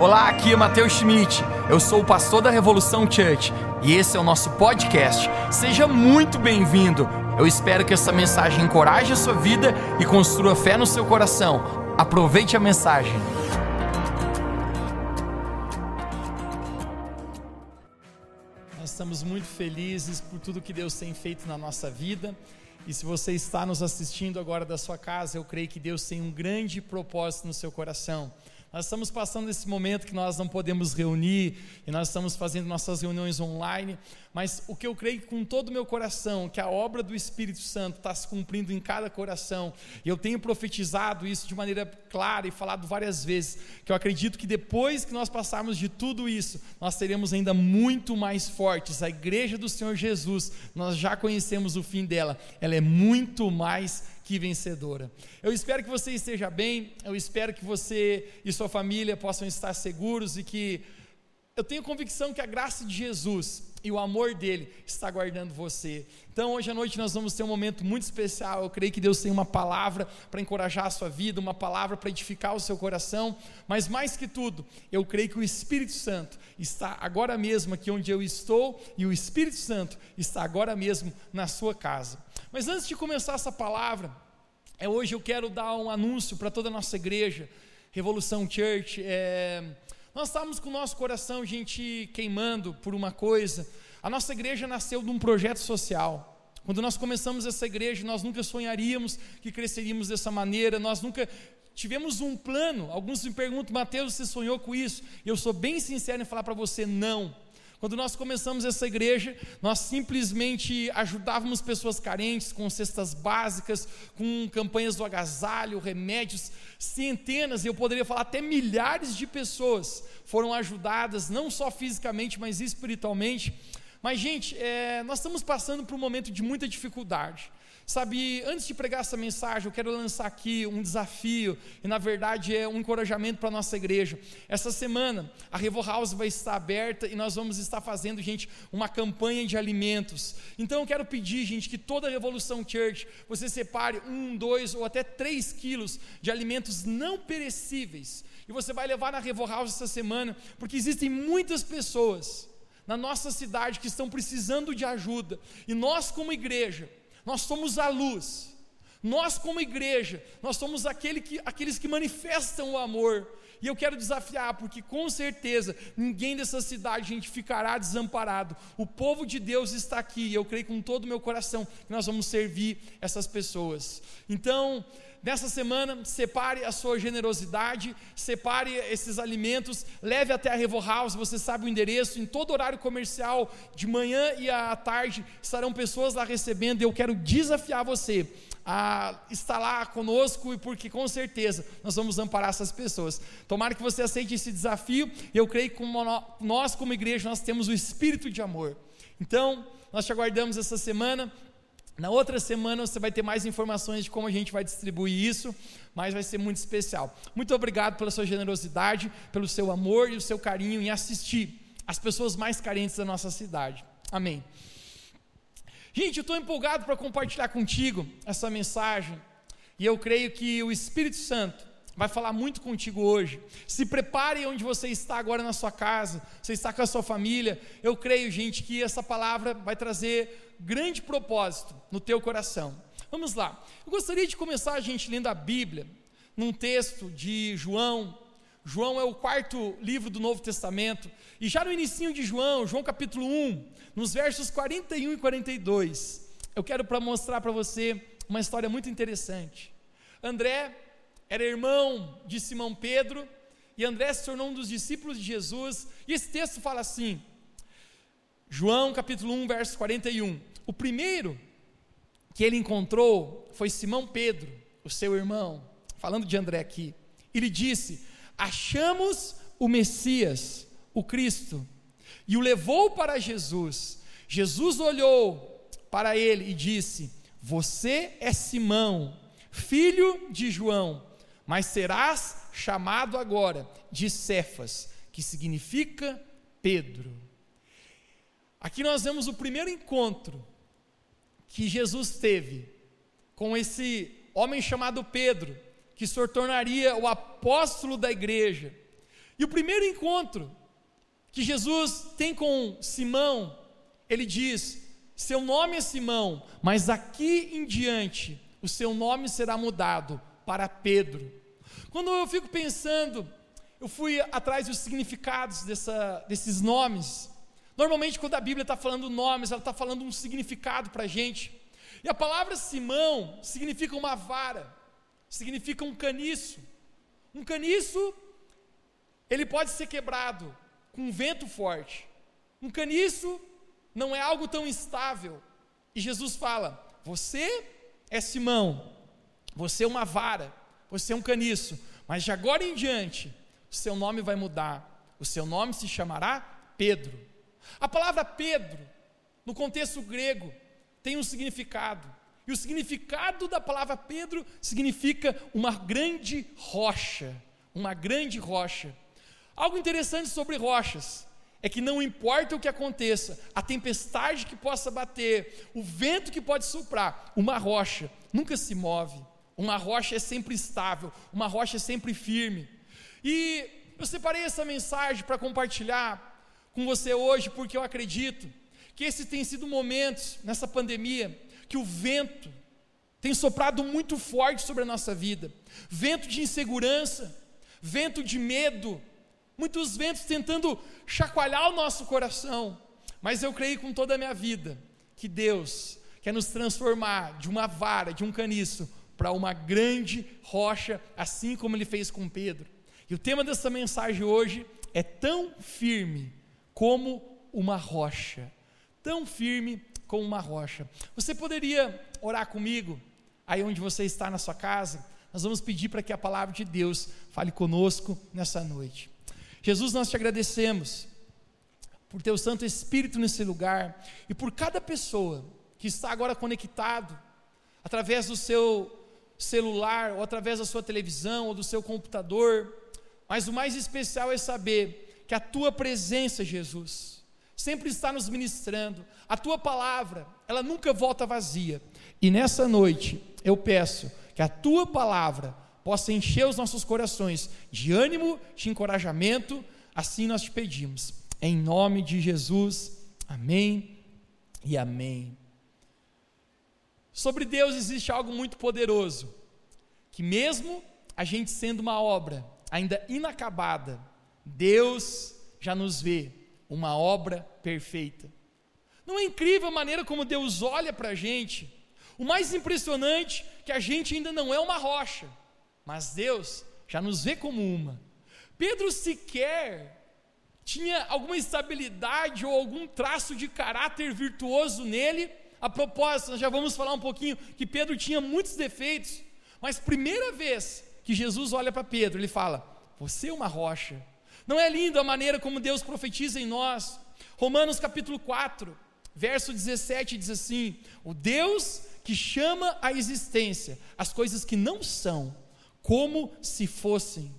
Olá, aqui é Matheus Schmidt. Eu sou o pastor da Revolução Church e esse é o nosso podcast. Seja muito bem-vindo. Eu espero que essa mensagem encoraje a sua vida e construa fé no seu coração. Aproveite a mensagem. Nós estamos muito felizes por tudo que Deus tem feito na nossa vida. E se você está nos assistindo agora da sua casa, eu creio que Deus tem um grande propósito no seu coração. Nós estamos passando esse momento que nós não podemos reunir e nós estamos fazendo nossas reuniões online, mas o que eu creio com todo o meu coração, que a obra do Espírito Santo está se cumprindo em cada coração, e eu tenho profetizado isso de maneira clara e falado várias vezes, que eu acredito que depois que nós passarmos de tudo isso, nós seremos ainda muito mais fortes. A igreja do Senhor Jesus, nós já conhecemos o fim dela, ela é muito mais que vencedora. Eu espero que você esteja bem, eu espero que você e sua família possam estar seguros e que eu tenho convicção que a graça de Jesus e o amor dele está guardando você. Então, hoje à noite nós vamos ter um momento muito especial. Eu creio que Deus tem uma palavra para encorajar a sua vida, uma palavra para edificar o seu coração, mas mais que tudo, eu creio que o Espírito Santo está agora mesmo aqui onde eu estou e o Espírito Santo está agora mesmo na sua casa. Mas antes de começar essa palavra, é, hoje eu quero dar um anúncio para toda a nossa igreja, Revolução Church. É, nós estávamos com o nosso coração, gente, queimando por uma coisa. A nossa igreja nasceu de um projeto social. Quando nós começamos essa igreja, nós nunca sonharíamos que cresceríamos dessa maneira, nós nunca tivemos um plano. Alguns me perguntam, Mateus, você sonhou com isso? E eu sou bem sincero em falar para você, não. Quando nós começamos essa igreja, nós simplesmente ajudávamos pessoas carentes com cestas básicas, com campanhas do agasalho, remédios, centenas, e eu poderia falar até milhares de pessoas foram ajudadas, não só fisicamente, mas espiritualmente. Mas, gente, é, nós estamos passando por um momento de muita dificuldade. Sabe, antes de pregar essa mensagem, eu quero lançar aqui um desafio, e na verdade é um encorajamento para a nossa igreja. Essa semana, a Revo House vai estar aberta e nós vamos estar fazendo, gente, uma campanha de alimentos. Então eu quero pedir, gente, que toda a Revolução Church, você separe um, dois ou até três quilos de alimentos não perecíveis. E você vai levar na Revo House essa semana, porque existem muitas pessoas na nossa cidade que estão precisando de ajuda. E nós, como igreja, nós somos a luz. Nós, como igreja, nós somos aquele que, aqueles que manifestam o amor. E eu quero desafiar, porque com certeza ninguém dessa cidade, gente, ficará desamparado. O povo de Deus está aqui, e eu creio com todo o meu coração que nós vamos servir essas pessoas. Então, nessa semana, separe a sua generosidade, separe esses alimentos, leve até a Revo House, você sabe o endereço, em todo horário comercial, de manhã e à tarde, estarão pessoas lá recebendo, eu quero desafiar você a estar lá conosco, porque com certeza nós vamos amparar essas pessoas. Tomara que você aceite esse desafio, e eu creio que nós, como igreja, nós temos o espírito de amor. Então, nós te aguardamos essa semana. Na outra semana você vai ter mais informações de como a gente vai distribuir isso, mas vai ser muito especial. Muito obrigado pela sua generosidade, pelo seu amor e o seu carinho em assistir as pessoas mais carentes da nossa cidade. Amém. Gente, eu estou empolgado para compartilhar contigo essa mensagem e eu creio que o Espírito Santo vai falar muito contigo hoje. Se prepare onde você está agora na sua casa, você está com a sua família. Eu creio, gente, que essa palavra vai trazer grande propósito no teu coração. Vamos lá. Eu gostaria de começar a gente lendo a Bíblia num texto de João. João é o quarto livro do Novo Testamento. E já no início de João, João capítulo 1, nos versos 41 e 42, eu quero para mostrar para você uma história muito interessante. André era irmão de Simão Pedro, e André se tornou um dos discípulos de Jesus, e esse texto fala assim: João capítulo 1, verso 41. O primeiro que ele encontrou foi Simão Pedro, o seu irmão, falando de André aqui. Ele disse: Achamos o Messias, o Cristo, e o levou para Jesus. Jesus olhou para ele e disse: Você é Simão, filho de João, mas serás chamado agora de Cefas, que significa Pedro. Aqui nós vemos o primeiro encontro que Jesus teve com esse homem chamado Pedro, que se tornaria o apóstolo da igreja. E o primeiro encontro que Jesus tem com Simão, ele diz: Seu nome é Simão, mas aqui em diante o seu nome será mudado para Pedro. Quando eu fico pensando, eu fui atrás dos significados dessa, desses nomes. Normalmente, quando a Bíblia está falando nomes, ela está falando um significado para a gente. E a palavra Simão significa uma vara, significa um caniço. Um caniço, ele pode ser quebrado com vento forte. Um caniço não é algo tão estável. E Jesus fala: Você é Simão, você é uma vara, você é um caniço, mas de agora em diante, o seu nome vai mudar, o seu nome se chamará Pedro. A palavra Pedro, no contexto grego, tem um significado, e o significado da palavra Pedro significa uma grande rocha, uma grande rocha. Algo interessante sobre rochas é que não importa o que aconteça, a tempestade que possa bater, o vento que pode soprar, uma rocha nunca se move. Uma rocha é sempre estável, uma rocha é sempre firme. E eu separei essa mensagem para compartilhar com você hoje, porque eu acredito que esse tem sido momentos nessa pandemia que o vento tem soprado muito forte sobre a nossa vida. Vento de insegurança, vento de medo, muitos ventos tentando chacoalhar o nosso coração. Mas eu creio com toda a minha vida que Deus quer nos transformar de uma vara, de um caniço, para uma grande rocha, assim como ele fez com Pedro. E o tema dessa mensagem hoje é tão firme como uma rocha. Tão firme como uma rocha. Você poderia orar comigo, aí onde você está na sua casa? Nós vamos pedir para que a palavra de Deus fale conosco nessa noite. Jesus, nós te agradecemos por teu Santo Espírito nesse lugar e por cada pessoa que está agora conectado através do seu celular, ou através da sua televisão, ou do seu computador, mas o mais especial é saber que a tua presença, Jesus, sempre está nos ministrando, a tua palavra, ela nunca volta vazia, e nessa noite eu peço que a tua palavra possa encher os nossos corações de ânimo, de encorajamento, assim nós te pedimos, em nome de Jesus, amém e amém. Sobre Deus existe algo muito poderoso, que mesmo a gente sendo uma obra ainda inacabada, Deus já nos vê uma obra perfeita. Não é incrível a maneira como Deus olha para a gente? O mais impressionante é que a gente ainda não é uma rocha, mas Deus já nos vê como uma. Pedro sequer tinha alguma estabilidade ou algum traço de caráter virtuoso nele, a propósito, nós já vamos falar um pouquinho que Pedro tinha muitos defeitos, mas primeira vez que Jesus olha para Pedro, ele fala: Você é uma rocha. Não é lindo a maneira como Deus profetiza em nós? Romanos capítulo 4, verso 17 diz assim: O Deus que chama à existência as coisas que não são, como se fossem.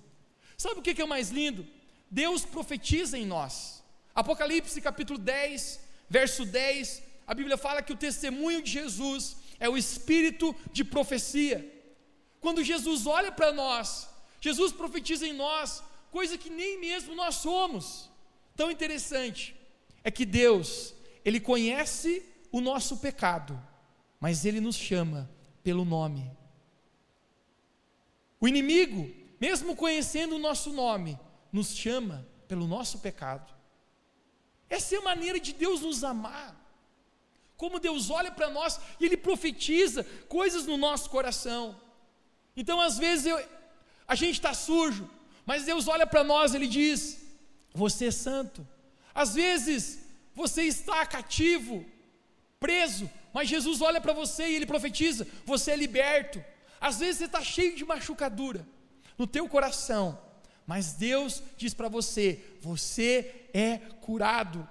Sabe o que é o mais lindo? Deus profetiza em nós. Apocalipse capítulo 10, verso 10 a Bíblia fala que o testemunho de Jesus é o espírito de profecia. Quando Jesus olha para nós, Jesus profetiza em nós coisa que nem mesmo nós somos. Tão interessante é que Deus, ele conhece o nosso pecado, mas ele nos chama pelo nome. O inimigo, mesmo conhecendo o nosso nome, nos chama pelo nosso pecado. Essa é a maneira de Deus nos amar como Deus olha para nós e Ele profetiza coisas no nosso coração. Então, às vezes, eu, a gente está sujo, mas Deus olha para nós e Ele diz: Você é santo. Às vezes, você está cativo, preso, mas Jesus olha para você e Ele profetiza: Você é liberto. Às vezes, você está cheio de machucadura no teu coração, mas Deus diz para você: Você é curado.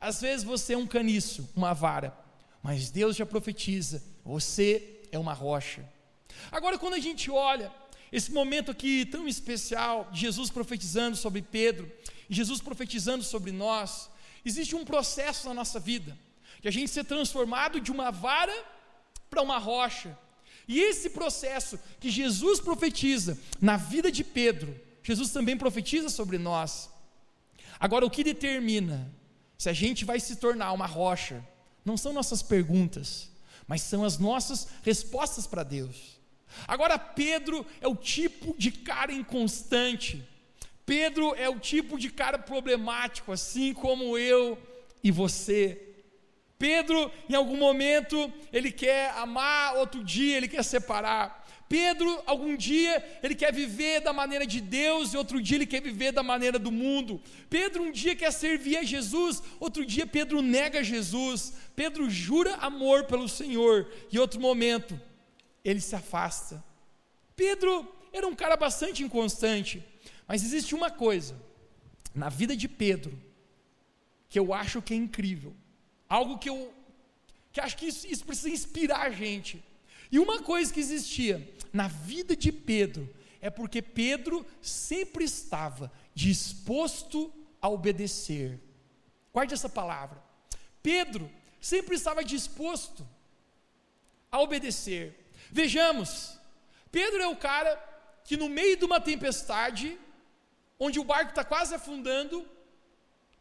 Às vezes você é um caniço, uma vara, mas Deus já profetiza: você é uma rocha. Agora, quando a gente olha esse momento aqui tão especial, Jesus profetizando sobre Pedro, Jesus profetizando sobre nós, existe um processo na nossa vida, de a gente ser transformado de uma vara para uma rocha. E esse processo que Jesus profetiza na vida de Pedro Jesus também profetiza sobre nós. Agora, o que determina se a gente vai se tornar uma rocha, não são nossas perguntas, mas são as nossas respostas para Deus. Agora, Pedro é o tipo de cara inconstante, Pedro é o tipo de cara problemático, assim como eu e você. Pedro, em algum momento, ele quer amar, outro dia ele quer separar. Pedro, algum dia, ele quer viver da maneira de Deus e outro dia ele quer viver da maneira do mundo. Pedro, um dia quer servir a Jesus, outro dia Pedro nega Jesus. Pedro jura amor pelo Senhor e outro momento ele se afasta. Pedro era um cara bastante inconstante, mas existe uma coisa na vida de Pedro que eu acho que é incrível, algo que eu que acho que isso, isso precisa inspirar a gente. E uma coisa que existia na vida de Pedro é porque Pedro sempre estava disposto a obedecer. Guarde essa palavra. Pedro sempre estava disposto a obedecer. Vejamos, Pedro é o cara que no meio de uma tempestade, onde o barco está quase afundando,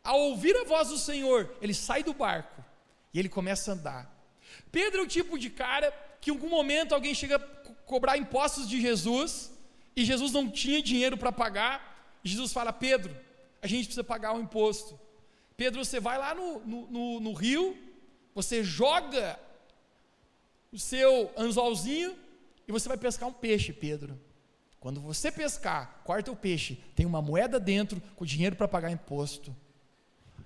ao ouvir a voz do Senhor, ele sai do barco e ele começa a andar. Pedro é o tipo de cara que em algum momento alguém chega a cobrar impostos de Jesus e Jesus não tinha dinheiro para pagar. Jesus fala: Pedro, a gente precisa pagar o imposto. Pedro, você vai lá no, no, no, no rio, você joga o seu anzolzinho e você vai pescar um peixe, Pedro. Quando você pescar, corta o peixe, tem uma moeda dentro com dinheiro para pagar imposto.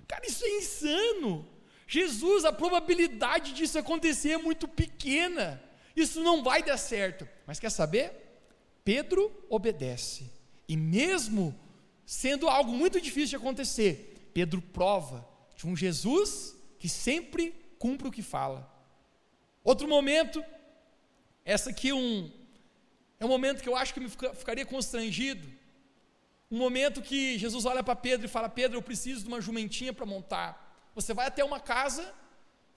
Cara, isso é insano. Jesus, a probabilidade disso acontecer é muito pequena. Isso não vai dar certo. Mas quer saber? Pedro obedece. E mesmo sendo algo muito difícil de acontecer, Pedro prova de um Jesus que sempre cumpre o que fala. Outro momento, essa aqui é um, é um momento que eu acho que me ficaria constrangido. Um momento que Jesus olha para Pedro e fala: Pedro, eu preciso de uma jumentinha para montar. Você vai até uma casa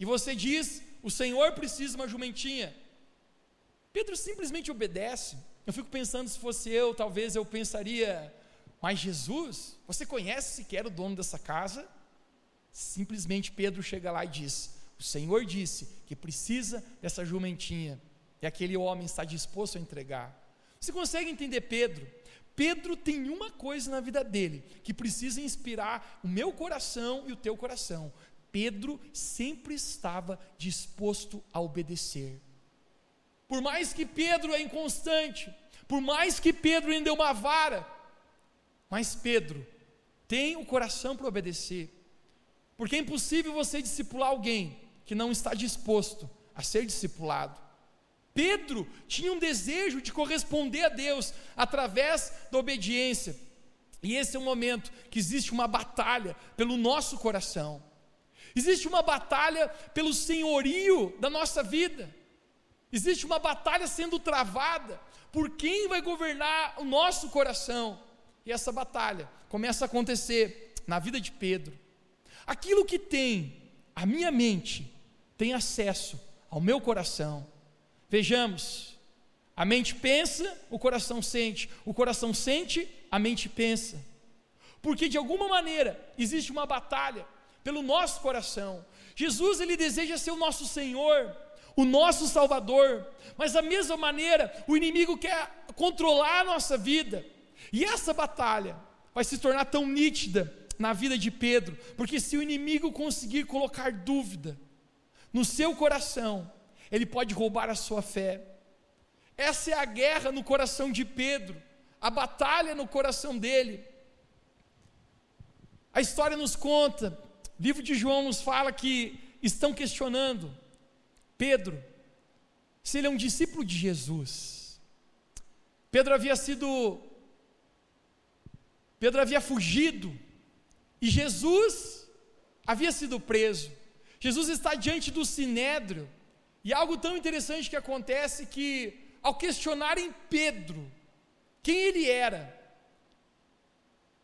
e você diz: O Senhor precisa de uma jumentinha. Pedro simplesmente obedece. Eu fico pensando, se fosse eu, talvez eu pensaria: Mas Jesus, você conhece sequer o dono dessa casa? Simplesmente Pedro chega lá e diz: O Senhor disse que precisa dessa jumentinha. E aquele homem está disposto a entregar. Você consegue entender Pedro? Pedro tem uma coisa na vida dele que precisa inspirar o meu coração e o teu coração. Pedro sempre estava disposto a obedecer. Por mais que Pedro é inconstante, por mais que Pedro ainda é uma vara, mas Pedro tem o coração para obedecer. Porque é impossível você discipular alguém que não está disposto a ser discipulado. Pedro tinha um desejo de corresponder a Deus através da obediência. E esse é o momento que existe uma batalha pelo nosso coração. Existe uma batalha pelo senhorio da nossa vida. Existe uma batalha sendo travada por quem vai governar o nosso coração. E essa batalha começa a acontecer na vida de Pedro. Aquilo que tem a minha mente tem acesso ao meu coração Vejamos, a mente pensa, o coração sente, o coração sente, a mente pensa. Porque de alguma maneira existe uma batalha pelo nosso coração. Jesus ele deseja ser o nosso Senhor, o nosso Salvador, mas da mesma maneira o inimigo quer controlar a nossa vida. E essa batalha vai se tornar tão nítida na vida de Pedro, porque se o inimigo conseguir colocar dúvida no seu coração, ele pode roubar a sua fé. Essa é a guerra no coração de Pedro, a batalha no coração dele. A história nos conta, o livro de João nos fala que estão questionando Pedro se ele é um discípulo de Jesus. Pedro havia sido Pedro havia fugido e Jesus havia sido preso. Jesus está diante do sinédrio e algo tão interessante que acontece que, ao questionarem Pedro, quem ele era,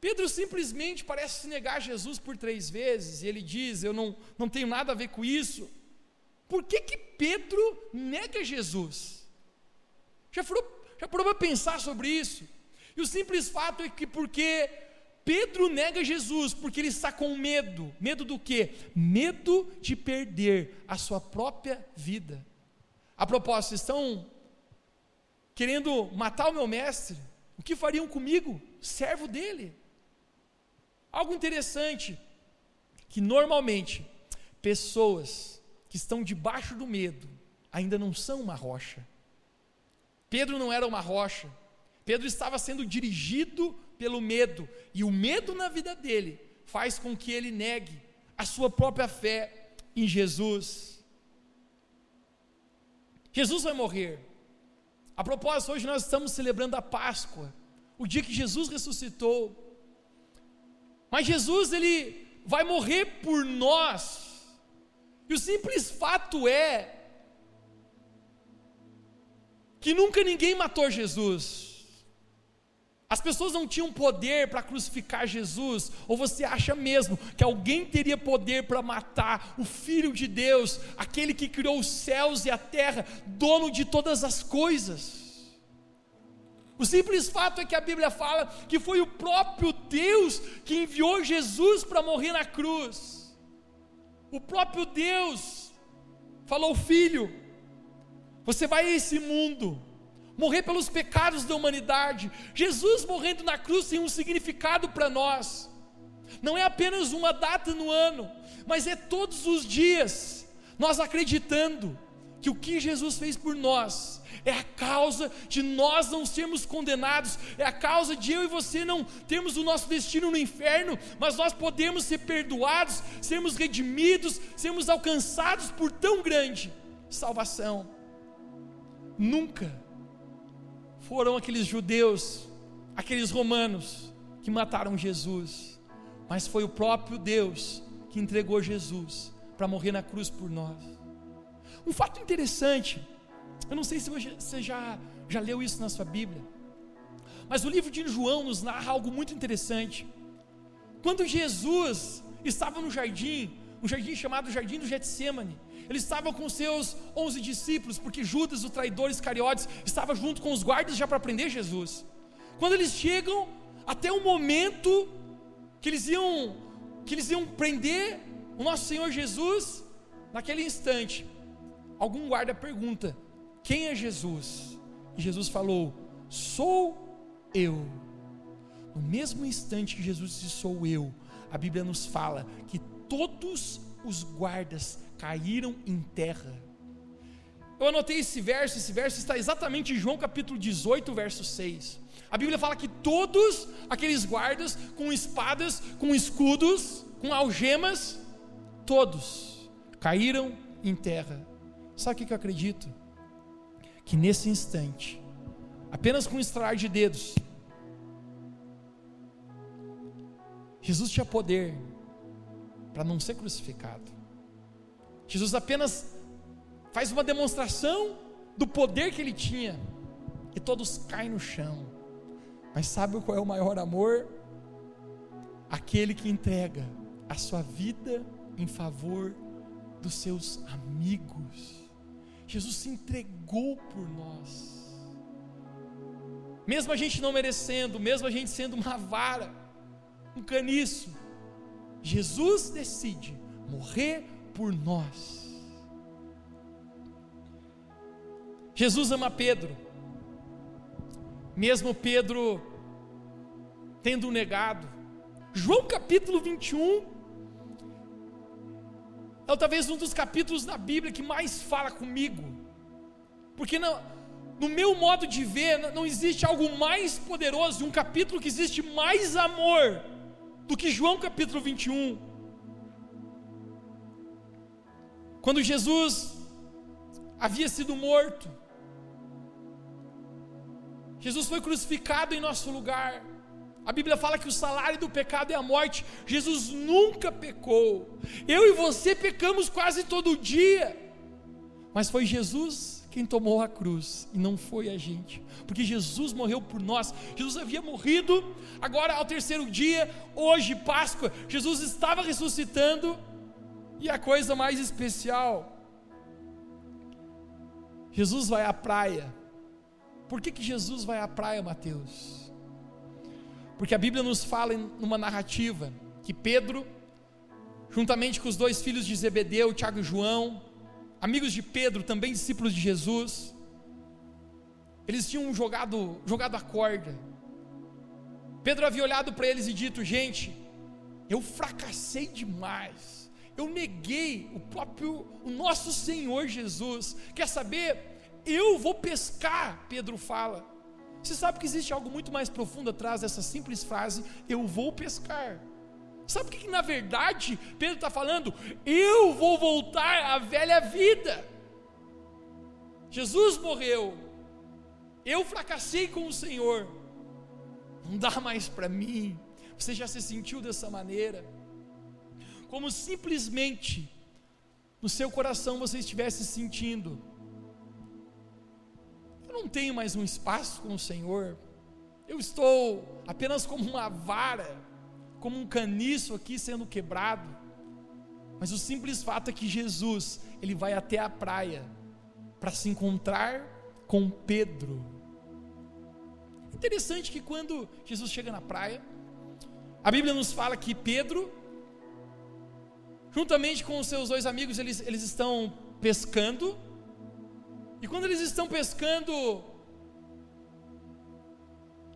Pedro simplesmente parece se negar a Jesus por três vezes, e ele diz: Eu não, não tenho nada a ver com isso. Por que, que Pedro nega Jesus? Já parou, já parou para pensar sobre isso? E o simples fato é que porque Pedro nega Jesus porque ele está com medo. Medo do quê? Medo de perder a sua própria vida. A propósito, estão querendo matar o meu mestre? O que fariam comigo? Servo dele. Algo interessante que normalmente pessoas que estão debaixo do medo ainda não são uma rocha. Pedro não era uma rocha. Pedro estava sendo dirigido pelo medo, e o medo na vida dele faz com que ele negue a sua própria fé em Jesus. Jesus vai morrer. A propósito, hoje nós estamos celebrando a Páscoa, o dia que Jesus ressuscitou. Mas Jesus, ele vai morrer por nós. E o simples fato é que nunca ninguém matou Jesus. As pessoas não tinham poder para crucificar Jesus, ou você acha mesmo que alguém teria poder para matar o Filho de Deus, aquele que criou os céus e a terra, dono de todas as coisas? O simples fato é que a Bíblia fala que foi o próprio Deus que enviou Jesus para morrer na cruz. O próprio Deus falou: Filho, você vai a esse mundo morrer pelos pecados da humanidade. Jesus morrendo na cruz tem um significado para nós. Não é apenas uma data no ano, mas é todos os dias nós acreditando que o que Jesus fez por nós é a causa de nós não sermos condenados, é a causa de eu e você não termos o nosso destino no inferno, mas nós podemos ser perdoados, sermos redimidos, sermos alcançados por tão grande salvação. Nunca foram aqueles judeus, aqueles romanos que mataram Jesus, mas foi o próprio Deus que entregou Jesus para morrer na cruz por nós. Um fato interessante, eu não sei se você já, já leu isso na sua Bíblia, mas o livro de João nos narra algo muito interessante. Quando Jesus estava no jardim, um jardim chamado Jardim do Getsemane, ele estava com seus onze discípulos, porque Judas, o traidor Iscariotes, estava junto com os guardas já para prender Jesus. Quando eles chegam até o momento que eles iam que eles iam prender o nosso Senhor Jesus, naquele instante, algum guarda pergunta: "Quem é Jesus?" E Jesus falou: "Sou eu." No mesmo instante que Jesus disse: "Sou eu", a Bíblia nos fala que todos os guardas caíram em terra. Eu anotei esse verso, esse verso está exatamente em João capítulo 18, verso 6. A Bíblia fala que todos aqueles guardas com espadas, com escudos, com algemas, todos caíram em terra. Sabe o que eu acredito? Que nesse instante, apenas com um estralar de dedos, Jesus tinha poder para não ser crucificado. Jesus apenas faz uma demonstração do poder que ele tinha e todos caem no chão. Mas sabe qual é o maior amor? Aquele que entrega a sua vida em favor dos seus amigos. Jesus se entregou por nós. Mesmo a gente não merecendo, mesmo a gente sendo uma vara, um caniço, Jesus decide morrer por nós. Jesus ama Pedro, mesmo Pedro tendo negado. João capítulo 21 é talvez um dos capítulos da Bíblia que mais fala comigo, porque não, no meu modo de ver, não existe algo mais poderoso, um capítulo que existe mais amor do que João capítulo 21. Quando Jesus havia sido morto, Jesus foi crucificado em nosso lugar. A Bíblia fala que o salário do pecado é a morte. Jesus nunca pecou. Eu e você pecamos quase todo dia. Mas foi Jesus quem tomou a cruz e não foi a gente. Porque Jesus morreu por nós. Jesus havia morrido, agora ao terceiro dia, hoje, Páscoa, Jesus estava ressuscitando e a coisa mais especial, Jesus vai à praia. Por que, que Jesus vai à praia, Mateus? Porque a Bíblia nos fala em uma narrativa que Pedro, juntamente com os dois filhos de Zebedeu, Tiago e João, amigos de Pedro, também discípulos de Jesus, eles tinham jogado, jogado a corda. Pedro havia olhado para eles e dito: Gente, eu fracassei demais. Eu neguei o próprio, o nosso Senhor Jesus. Quer saber? Eu vou pescar, Pedro fala. Você sabe que existe algo muito mais profundo atrás dessa simples frase, eu vou pescar. Sabe o que, que na verdade Pedro está falando? Eu vou voltar à velha vida. Jesus morreu, eu fracassei com o Senhor, não dá mais para mim. Você já se sentiu dessa maneira? Como simplesmente no seu coração você estivesse sentindo eu não tenho mais um espaço com o Senhor, eu estou apenas como uma vara, como um caniço aqui sendo quebrado. Mas o simples fato é que Jesus, ele vai até a praia para se encontrar com Pedro. Interessante que quando Jesus chega na praia, a Bíblia nos fala que Pedro, juntamente com os seus dois amigos, eles, eles estão pescando, e quando eles estão pescando,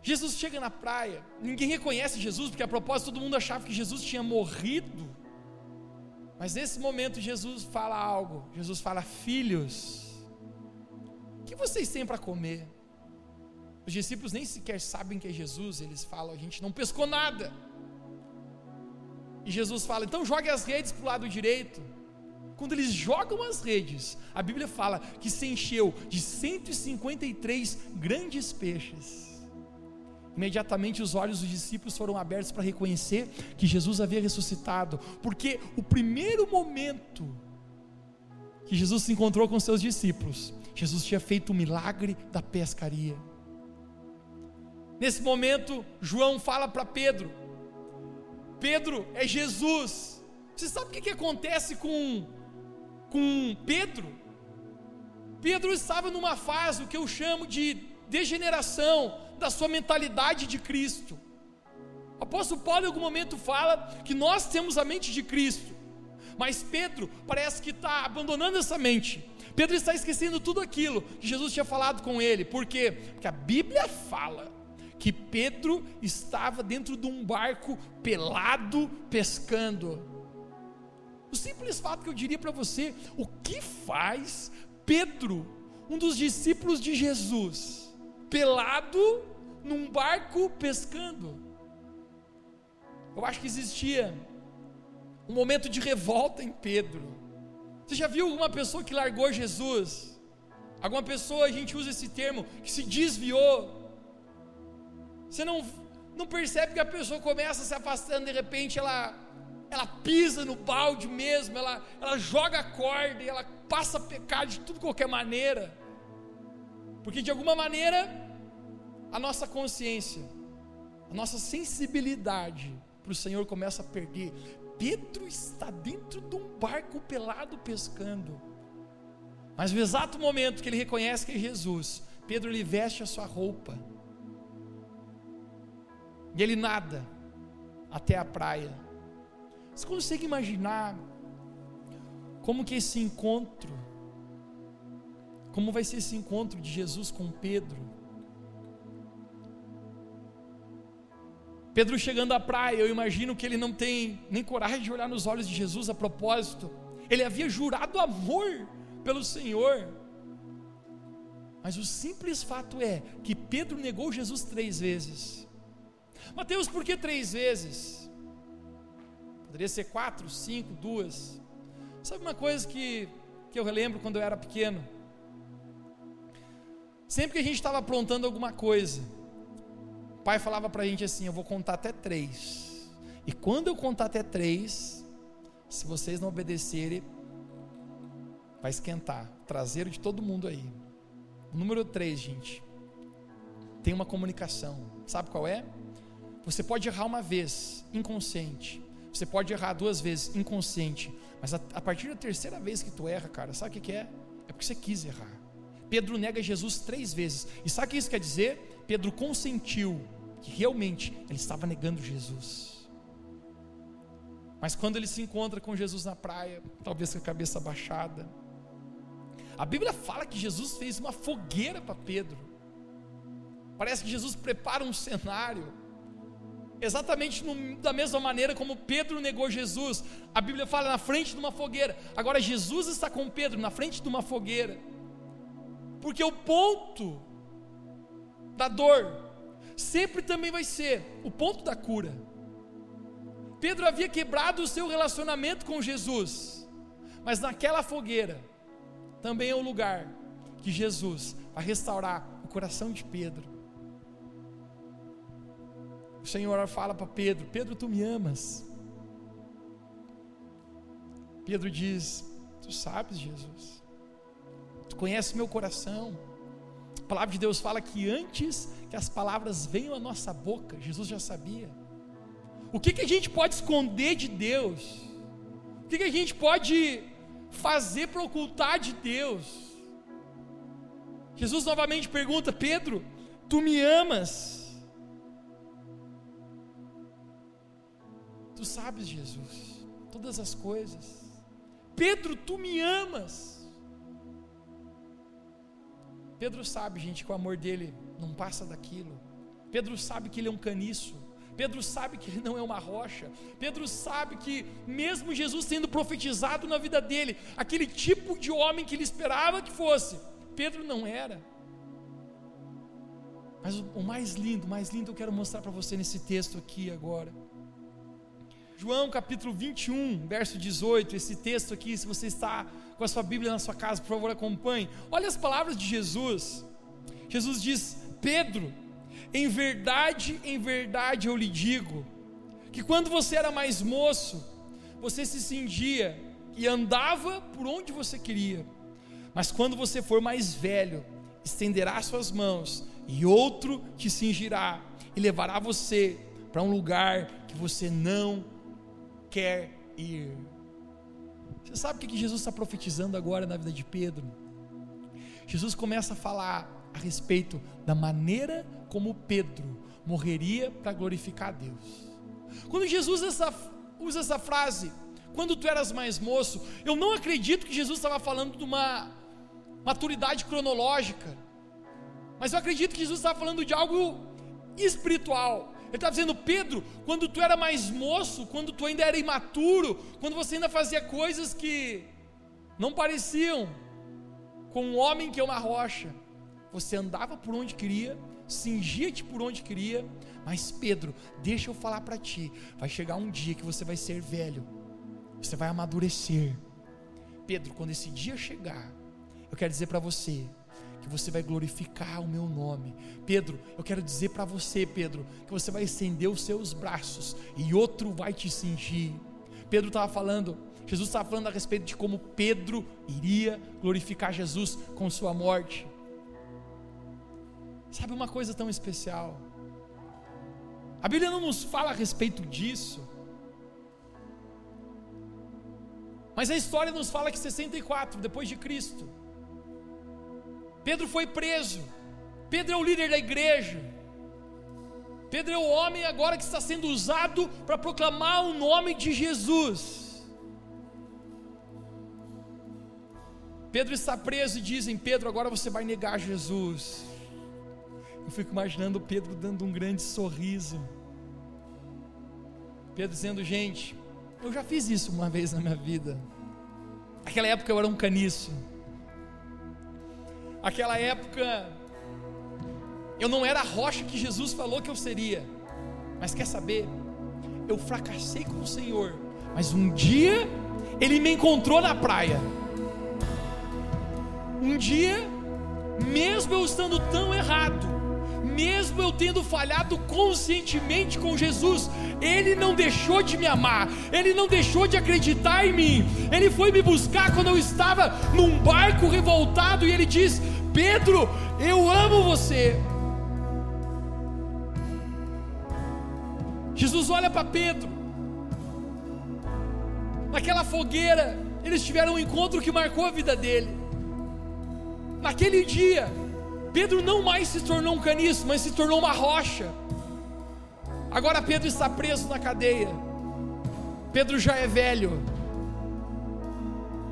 Jesus chega na praia, ninguém reconhece Jesus, porque a propósito todo mundo achava que Jesus tinha morrido. Mas nesse momento Jesus fala algo. Jesus fala: Filhos, o que vocês têm para comer? Os discípulos nem sequer sabem que é Jesus, eles falam: A gente não pescou nada. E Jesus fala: Então jogue as redes para o lado direito. Quando eles jogam as redes, a Bíblia fala que se encheu de 153 grandes peixes. Imediatamente os olhos dos discípulos foram abertos para reconhecer que Jesus havia ressuscitado, porque o primeiro momento que Jesus se encontrou com seus discípulos, Jesus tinha feito o milagre da pescaria. Nesse momento, João fala para Pedro: Pedro é Jesus. Você sabe o que, que acontece com com Pedro, Pedro estava numa fase, o que eu chamo de degeneração da sua mentalidade de Cristo. O apóstolo Paulo em algum momento fala que nós temos a mente de Cristo, mas Pedro parece que está abandonando essa mente. Pedro está esquecendo tudo aquilo que Jesus tinha falado com ele, por quê? Porque a Bíblia fala que Pedro estava dentro de um barco pelado pescando. O simples fato que eu diria para você, o que faz Pedro, um dos discípulos de Jesus, pelado num barco pescando? Eu acho que existia um momento de revolta em Pedro. Você já viu alguma pessoa que largou Jesus? Alguma pessoa, a gente usa esse termo, que se desviou. Você não, não percebe que a pessoa começa se afastando, de repente ela ela pisa no balde mesmo, ela, ela joga a corda e ela passa a pecar de tudo qualquer maneira, porque de alguma maneira a nossa consciência, a nossa sensibilidade para o Senhor começa a perder. Pedro está dentro de um barco pelado pescando, mas no exato momento que ele reconhece que é Jesus, Pedro lhe veste a sua roupa. E ele nada até a praia. Você consegue imaginar como que esse encontro, como vai ser esse encontro de Jesus com Pedro? Pedro chegando à praia, eu imagino que ele não tem nem coragem de olhar nos olhos de Jesus a propósito. Ele havia jurado amor pelo Senhor. Mas o simples fato é que Pedro negou Jesus três vezes. Mateus, por que três vezes? Poderia ser quatro, cinco, duas. Sabe uma coisa que, que eu relembro quando eu era pequeno? Sempre que a gente estava aprontando alguma coisa, o pai falava para a gente assim: Eu vou contar até três. E quando eu contar até três, se vocês não obedecerem, vai esquentar. Traseiro de todo mundo aí. Número três, gente, tem uma comunicação. Sabe qual é? Você pode errar uma vez, inconsciente. Você pode errar duas vezes, inconsciente, mas a, a partir da terceira vez que tu erra, cara, sabe o que, que é? É porque você quis errar. Pedro nega Jesus três vezes. E sabe o que isso quer dizer? Pedro consentiu que realmente ele estava negando Jesus. Mas quando ele se encontra com Jesus na praia, talvez com a cabeça baixada, a Bíblia fala que Jesus fez uma fogueira para Pedro. Parece que Jesus prepara um cenário exatamente no, da mesma maneira como Pedro negou Jesus. A Bíblia fala na frente de uma fogueira. Agora Jesus está com Pedro na frente de uma fogueira. Porque o ponto da dor sempre também vai ser o ponto da cura. Pedro havia quebrado o seu relacionamento com Jesus, mas naquela fogueira também é o lugar que Jesus vai restaurar o coração de Pedro o Senhor fala para Pedro: Pedro, tu me amas. Pedro diz: Tu sabes, Jesus, tu conheces meu coração. A palavra de Deus fala que antes que as palavras venham à nossa boca, Jesus já sabia. O que, que a gente pode esconder de Deus? O que, que a gente pode fazer para ocultar de Deus? Jesus novamente pergunta: Pedro, tu me amas? Tu sabes, Jesus, todas as coisas. Pedro, tu me amas. Pedro sabe, gente, que o amor dele não passa daquilo. Pedro sabe que ele é um caniço. Pedro sabe que ele não é uma rocha. Pedro sabe que, mesmo Jesus tendo profetizado na vida dele, aquele tipo de homem que ele esperava que fosse, Pedro não era. Mas o mais lindo, o mais lindo eu quero mostrar para você nesse texto aqui agora. João capítulo 21, verso 18, esse texto aqui, se você está com a sua Bíblia na sua casa, por favor, acompanhe. Olha as palavras de Jesus. Jesus diz: Pedro, em verdade, em verdade eu lhe digo, que quando você era mais moço, você se cingia e andava por onde você queria, mas quando você for mais velho, estenderá suas mãos e outro te cingirá e levará você para um lugar que você não quer ir. Você sabe o que Jesus está profetizando agora na vida de Pedro? Jesus começa a falar a respeito da maneira como Pedro morreria para glorificar a Deus. Quando Jesus essa, usa essa frase, quando tu eras mais moço, eu não acredito que Jesus estava falando de uma maturidade cronológica, mas eu acredito que Jesus estava falando de algo espiritual. Ele está dizendo, Pedro, quando tu era mais moço, quando tu ainda era imaturo, quando você ainda fazia coisas que não pareciam com um homem que é uma rocha, você andava por onde queria, cingia-te por onde queria, mas Pedro, deixa eu falar para ti, vai chegar um dia que você vai ser velho, você vai amadurecer. Pedro, quando esse dia chegar, eu quero dizer para você, que você vai glorificar o meu nome. Pedro, eu quero dizer para você, Pedro, que você vai estender os seus braços e outro vai te cingir. Pedro estava falando, Jesus estava falando a respeito de como Pedro iria glorificar Jesus com sua morte. Sabe uma coisa tão especial? A Bíblia não nos fala a respeito disso. Mas a história nos fala que 64 depois de Cristo, Pedro foi preso. Pedro é o líder da igreja. Pedro é o homem agora que está sendo usado para proclamar o nome de Jesus. Pedro está preso e dizem: Pedro, agora você vai negar Jesus. Eu fico imaginando Pedro dando um grande sorriso. Pedro dizendo: Gente, eu já fiz isso uma vez na minha vida. Naquela época eu era um caniço. Aquela época, eu não era a rocha que Jesus falou que eu seria. Mas quer saber? Eu fracassei com o Senhor. Mas um dia, Ele me encontrou na praia. Um dia, mesmo eu estando tão errado, mesmo eu tendo falhado conscientemente com Jesus, Ele não deixou de me amar, Ele não deixou de acreditar em mim. Ele foi me buscar quando eu estava num barco revoltado e Ele diz: Pedro, eu amo você. Jesus olha para Pedro, naquela fogueira, eles tiveram um encontro que marcou a vida dele. Naquele dia, Pedro não mais se tornou um caniço, mas se tornou uma rocha. Agora Pedro está preso na cadeia. Pedro já é velho.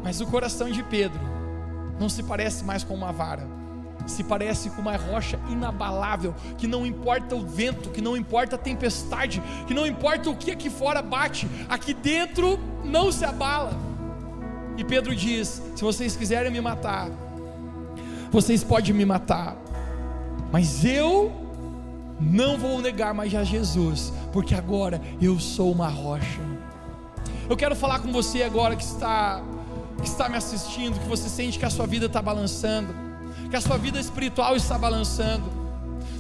Mas o coração de Pedro não se parece mais com uma vara. Se parece com uma rocha inabalável, que não importa o vento, que não importa a tempestade, que não importa o que aqui fora bate, aqui dentro não se abala. E Pedro diz: Se vocês quiserem me matar, vocês podem me matar, mas eu não vou negar mais a Jesus, porque agora eu sou uma rocha. Eu quero falar com você agora que está que está me assistindo, que você sente que a sua vida está balançando, que a sua vida espiritual está balançando.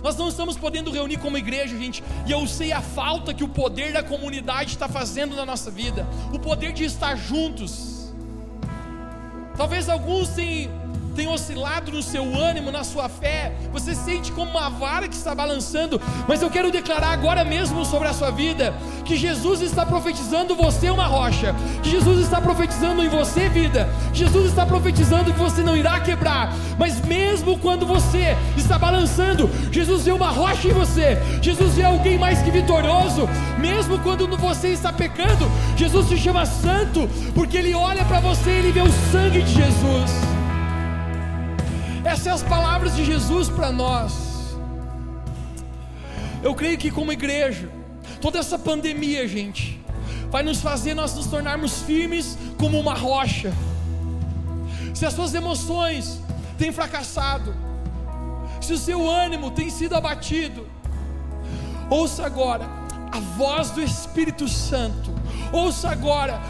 Nós não estamos podendo reunir como igreja, gente, e eu sei a falta que o poder da comunidade está fazendo na nossa vida, o poder de estar juntos. Talvez alguns tenham tem oscilado no seu ânimo, na sua fé, você sente como uma vara que está balançando, mas eu quero declarar agora mesmo sobre a sua vida que Jesus está profetizando você uma rocha, que Jesus está profetizando em você vida, Jesus está profetizando que você não irá quebrar, mas mesmo quando você está balançando, Jesus vê uma rocha em você, Jesus vê alguém mais que vitorioso, mesmo quando você está pecando, Jesus te chama santo, porque Ele olha para você e Ele vê o sangue de Jesus. Essas são as palavras de Jesus para nós. Eu creio que como igreja, toda essa pandemia, gente, vai nos fazer nós nos tornarmos firmes como uma rocha. Se as suas emoções têm fracassado, se o seu ânimo tem sido abatido, ouça agora a voz do Espírito Santo. Ouça agora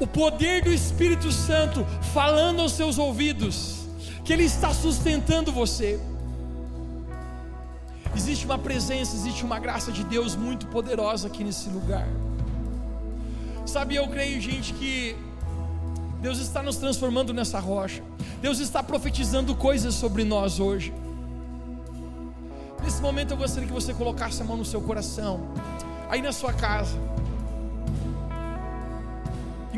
o poder do Espírito Santo falando aos seus ouvidos que Ele está sustentando você. Existe uma presença, existe uma graça de Deus muito poderosa aqui nesse lugar. Sabe, eu creio, gente, que Deus está nos transformando nessa rocha. Deus está profetizando coisas sobre nós hoje. Nesse momento eu gostaria que você colocasse a mão no seu coração, aí na sua casa.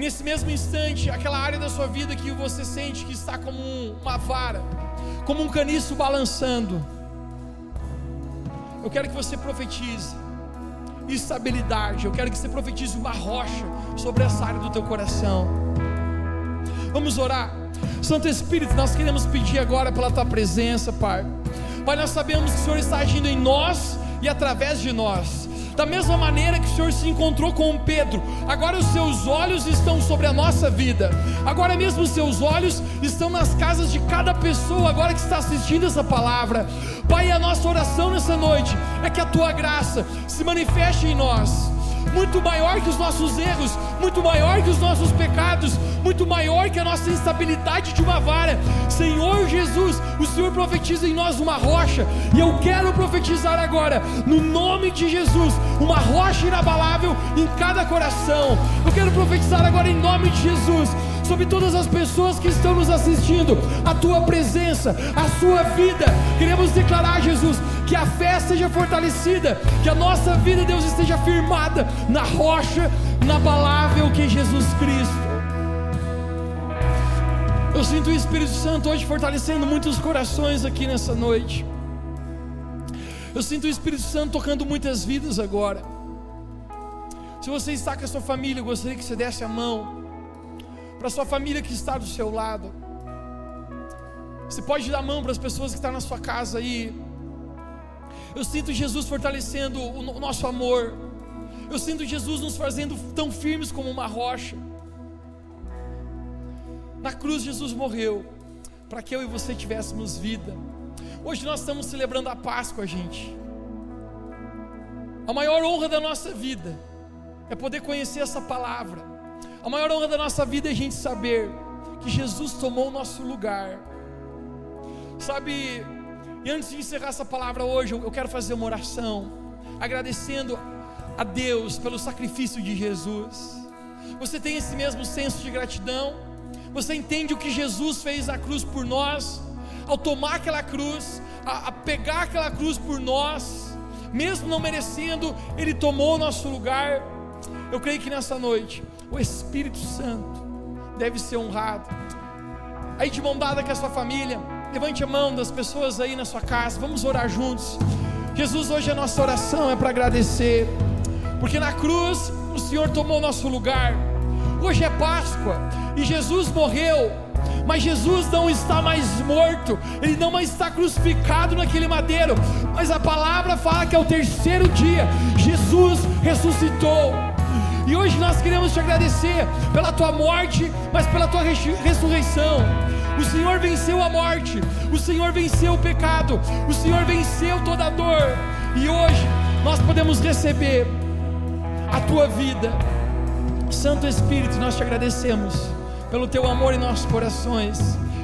Nesse mesmo instante, aquela área da sua vida que você sente que está como uma vara, como um caniço balançando. Eu quero que você profetize estabilidade. Eu quero que você profetize uma rocha sobre essa área do teu coração. Vamos orar. Santo Espírito, nós queremos pedir agora pela tua presença, Pai. Pai, nós sabemos que o Senhor está agindo em nós e através de nós. Da mesma maneira que o Senhor se encontrou com Pedro, agora os seus olhos estão sobre a nossa vida. Agora mesmo os seus olhos estão nas casas de cada pessoa agora que está assistindo essa palavra. Pai, a nossa oração nessa noite é que a tua graça se manifeste em nós muito maior que os nossos erros, muito maior que os nossos pecados, muito maior que a nossa instabilidade de uma vara. Senhor Jesus, o Senhor profetiza em nós uma rocha, e eu quero profetizar agora, no nome de Jesus, uma rocha inabalável em cada coração. Eu quero profetizar agora em nome de Jesus sobre todas as pessoas que estão nos assistindo, a tua presença, a sua vida. Queremos declarar, Jesus, que a fé seja fortalecida, que a nossa vida, Deus, esteja firmada na rocha inabalável que é Jesus Cristo. Eu sinto o Espírito Santo hoje fortalecendo muitos corações aqui nessa noite. Eu sinto o Espírito Santo tocando muitas vidas agora. Se você está com a sua família, eu gostaria que você desse a mão para a sua família que está do seu lado. Você pode dar a mão para as pessoas que estão na sua casa aí. Eu sinto Jesus fortalecendo o nosso amor. Eu sinto Jesus nos fazendo tão firmes como uma rocha. Na cruz, Jesus morreu para que eu e você tivéssemos vida. Hoje nós estamos celebrando a Páscoa, gente. A maior honra da nossa vida é poder conhecer essa palavra a maior honra da nossa vida é a gente saber que Jesus tomou o nosso lugar. Sabe, e antes de encerrar essa palavra hoje, eu quero fazer uma oração, agradecendo a Deus pelo sacrifício de Jesus. Você tem esse mesmo senso de gratidão? Você entende o que Jesus fez na cruz por nós? Ao tomar aquela cruz, a, a pegar aquela cruz por nós, mesmo não merecendo, Ele tomou o nosso lugar. Eu creio que nessa noite o Espírito Santo deve ser honrado. Aí de mão dada com a sua família, levante a mão das pessoas aí na sua casa, vamos orar juntos. Jesus, hoje a nossa oração é para agradecer, porque na cruz o Senhor tomou nosso lugar. Hoje é Páscoa e Jesus morreu, mas Jesus não está mais morto, ele não mais está crucificado naquele madeiro, mas a palavra fala que é o terceiro dia, Jesus ressuscitou. E hoje nós queremos te agradecer pela tua morte, mas pela tua ressurreição. O Senhor venceu a morte, o Senhor venceu o pecado, o Senhor venceu toda a dor. E hoje nós podemos receber a tua vida. Santo Espírito, nós te agradecemos pelo teu amor em nossos corações.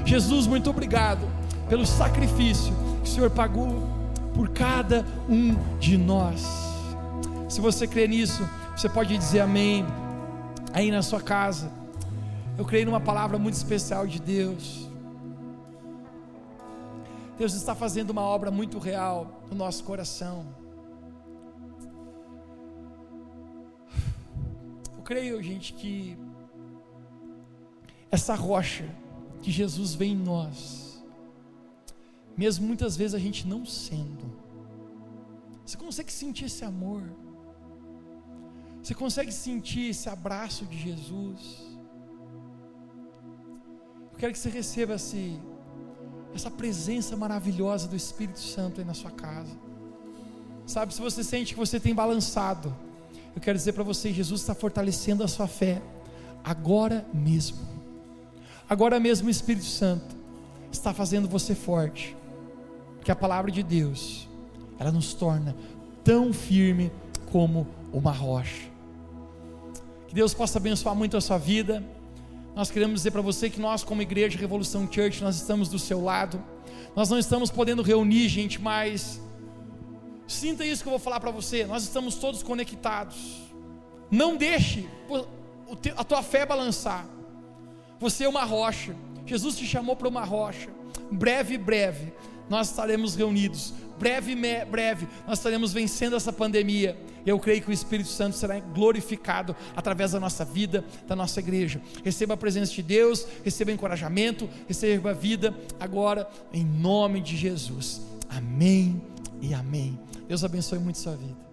Jesus, muito obrigado pelo sacrifício que o Senhor pagou por cada um de nós. Se você crê nisso, você pode dizer amém aí na sua casa. Eu creio numa palavra muito especial de Deus. Deus está fazendo uma obra muito real no nosso coração. Eu creio, gente, que essa rocha que Jesus vê em nós, mesmo muitas vezes a gente não sendo, você consegue sentir esse amor, você consegue sentir esse abraço de Jesus. Eu quero que você receba esse essa presença maravilhosa do Espírito Santo aí na sua casa. Sabe, se você sente que você tem balançado, eu quero dizer para você: Jesus está fortalecendo a sua fé agora mesmo. Agora mesmo o Espírito Santo está fazendo você forte, que a palavra de Deus, ela nos torna tão firme como uma rocha. Deus possa abençoar muito a sua vida nós queremos dizer para você que nós, como igreja Revolução Church, nós estamos do seu lado. Nós não estamos podendo reunir, gente, mas sinta isso que eu vou falar para você. Nós estamos todos conectados. Não deixe a tua fé balançar. Você é uma rocha. Jesus te chamou para uma rocha. Breve, breve, nós estaremos reunidos breve, breve, nós estaremos vencendo essa pandemia. Eu creio que o Espírito Santo será glorificado através da nossa vida, da nossa igreja. Receba a presença de Deus, receba encorajamento, receba a vida agora, em nome de Jesus. Amém e amém. Deus abençoe muito sua vida.